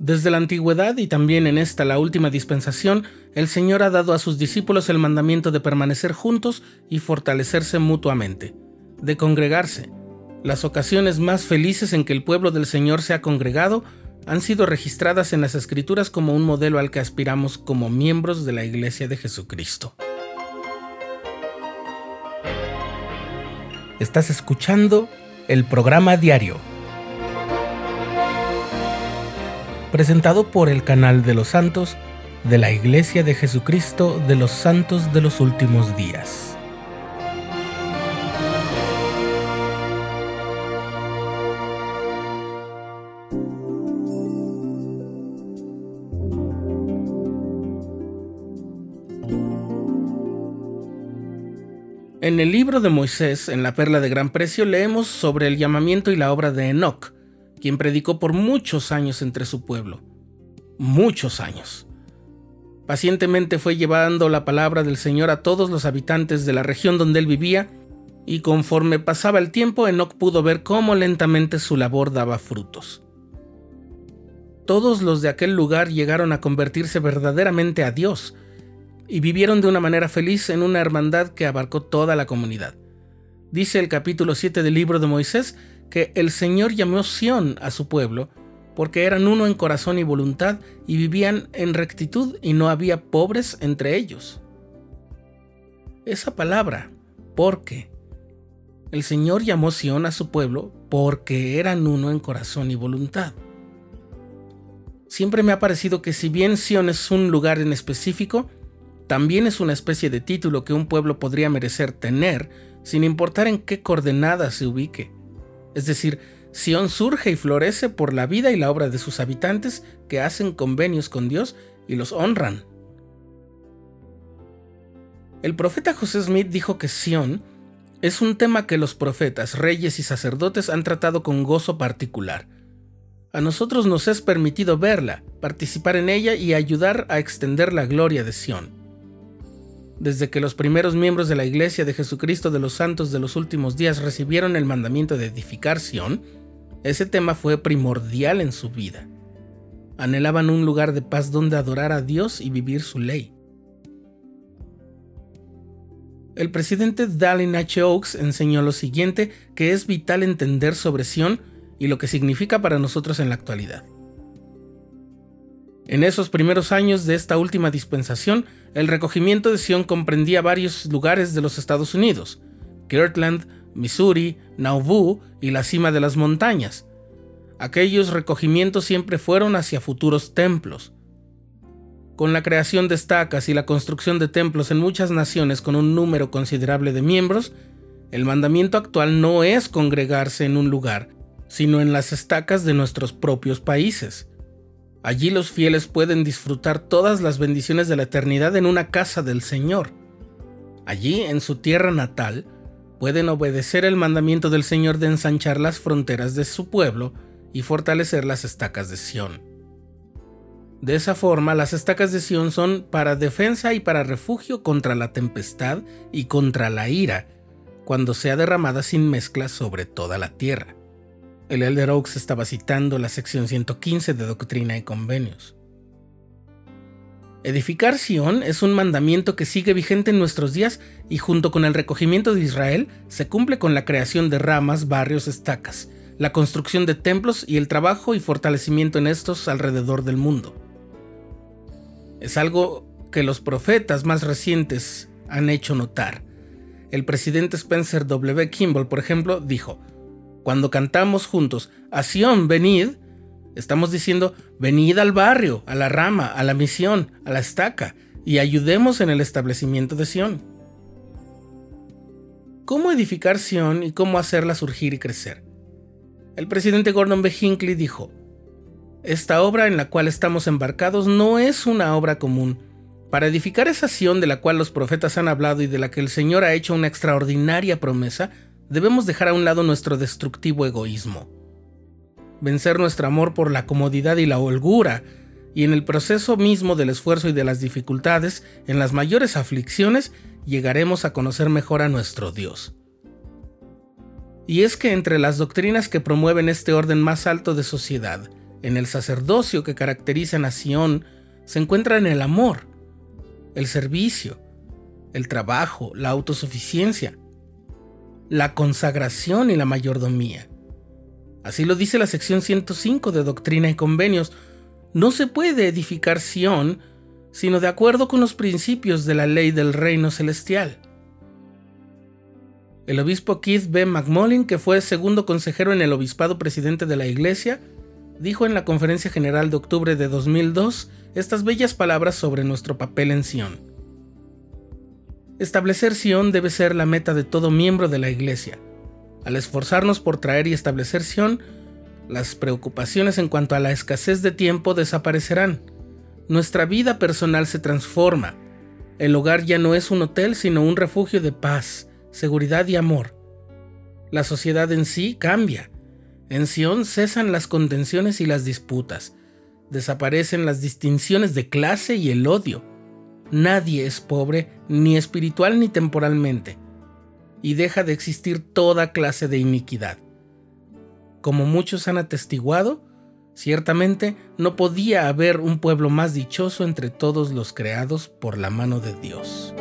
Desde la antigüedad y también en esta la última dispensación, el Señor ha dado a sus discípulos el mandamiento de permanecer juntos y fortalecerse mutuamente, de congregarse. Las ocasiones más felices en que el pueblo del Señor se ha congregado han sido registradas en las Escrituras como un modelo al que aspiramos como miembros de la Iglesia de Jesucristo. Estás escuchando el programa diario presentado por el canal de los santos de la Iglesia de Jesucristo de los Santos de los Últimos Días. En el libro de Moisés, en la Perla de Gran Precio, leemos sobre el llamamiento y la obra de Enoch, quien predicó por muchos años entre su pueblo. Muchos años. Pacientemente fue llevando la palabra del Señor a todos los habitantes de la región donde él vivía, y conforme pasaba el tiempo, Enoch pudo ver cómo lentamente su labor daba frutos. Todos los de aquel lugar llegaron a convertirse verdaderamente a Dios, y vivieron de una manera feliz en una hermandad que abarcó toda la comunidad. Dice el capítulo 7 del libro de Moisés que el Señor llamó Sión a su pueblo, porque eran uno en corazón y voluntad y vivían en rectitud y no había pobres entre ellos. Esa palabra, porque. El Señor llamó Sión a su pueblo porque eran uno en corazón y voluntad. Siempre me ha parecido que si bien Sión es un lugar en específico, también es una especie de título que un pueblo podría merecer tener sin importar en qué coordenada se ubique. Es decir, Sión surge y florece por la vida y la obra de sus habitantes que hacen convenios con Dios y los honran. El profeta José Smith dijo que Sión es un tema que los profetas, reyes y sacerdotes han tratado con gozo particular. A nosotros nos es permitido verla, participar en ella y ayudar a extender la gloria de Sión. Desde que los primeros miembros de la Iglesia de Jesucristo de los Santos de los últimos días recibieron el mandamiento de edificar Sión, ese tema fue primordial en su vida. Anhelaban un lugar de paz donde adorar a Dios y vivir su ley. El presidente Dallin H. Oaks enseñó lo siguiente, que es vital entender sobre Sión y lo que significa para nosotros en la actualidad. En esos primeros años de esta última dispensación, el recogimiento de Sion comprendía varios lugares de los Estados Unidos, Kirtland, Missouri, Nauvoo y la cima de las montañas. Aquellos recogimientos siempre fueron hacia futuros templos. Con la creación de estacas y la construcción de templos en muchas naciones con un número considerable de miembros, el mandamiento actual no es congregarse en un lugar, sino en las estacas de nuestros propios países. Allí los fieles pueden disfrutar todas las bendiciones de la eternidad en una casa del Señor. Allí, en su tierra natal, pueden obedecer el mandamiento del Señor de ensanchar las fronteras de su pueblo y fortalecer las estacas de Sión. De esa forma, las estacas de Sión son para defensa y para refugio contra la tempestad y contra la ira, cuando sea derramada sin mezcla sobre toda la tierra. El Elder Oaks estaba citando la sección 115 de Doctrina y Convenios. Edificar Sion es un mandamiento que sigue vigente en nuestros días y junto con el recogimiento de Israel se cumple con la creación de ramas, barrios, estacas, la construcción de templos y el trabajo y fortalecimiento en estos alrededor del mundo. Es algo que los profetas más recientes han hecho notar. El presidente Spencer W. Kimball, por ejemplo, dijo, cuando cantamos juntos, a Sion, venid, estamos diciendo, venid al barrio, a la rama, a la misión, a la estaca, y ayudemos en el establecimiento de Sion. ¿Cómo edificar Sion y cómo hacerla surgir y crecer? El presidente Gordon B. Hinckley dijo, esta obra en la cual estamos embarcados no es una obra común. Para edificar esa Sion de la cual los profetas han hablado y de la que el Señor ha hecho una extraordinaria promesa, debemos dejar a un lado nuestro destructivo egoísmo, vencer nuestro amor por la comodidad y la holgura, y en el proceso mismo del esfuerzo y de las dificultades, en las mayores aflicciones, llegaremos a conocer mejor a nuestro Dios. Y es que entre las doctrinas que promueven este orden más alto de sociedad, en el sacerdocio que caracteriza a Sión se encuentran el amor, el servicio, el trabajo, la autosuficiencia, la consagración y la mayordomía. Así lo dice la sección 105 de Doctrina y Convenios. No se puede edificar Sión sino de acuerdo con los principios de la ley del reino celestial. El obispo Keith B. McMullin, que fue segundo consejero en el obispado presidente de la Iglesia, dijo en la Conferencia General de octubre de 2002 estas bellas palabras sobre nuestro papel en Sion. Establecer Sion debe ser la meta de todo miembro de la Iglesia. Al esforzarnos por traer y establecer Sion, las preocupaciones en cuanto a la escasez de tiempo desaparecerán. Nuestra vida personal se transforma. El hogar ya no es un hotel, sino un refugio de paz, seguridad y amor. La sociedad en sí cambia. En Sion cesan las contenciones y las disputas. Desaparecen las distinciones de clase y el odio. Nadie es pobre, ni espiritual ni temporalmente. Y deja de existir toda clase de iniquidad. Como muchos han atestiguado, ciertamente no podía haber un pueblo más dichoso entre todos los creados por la mano de Dios.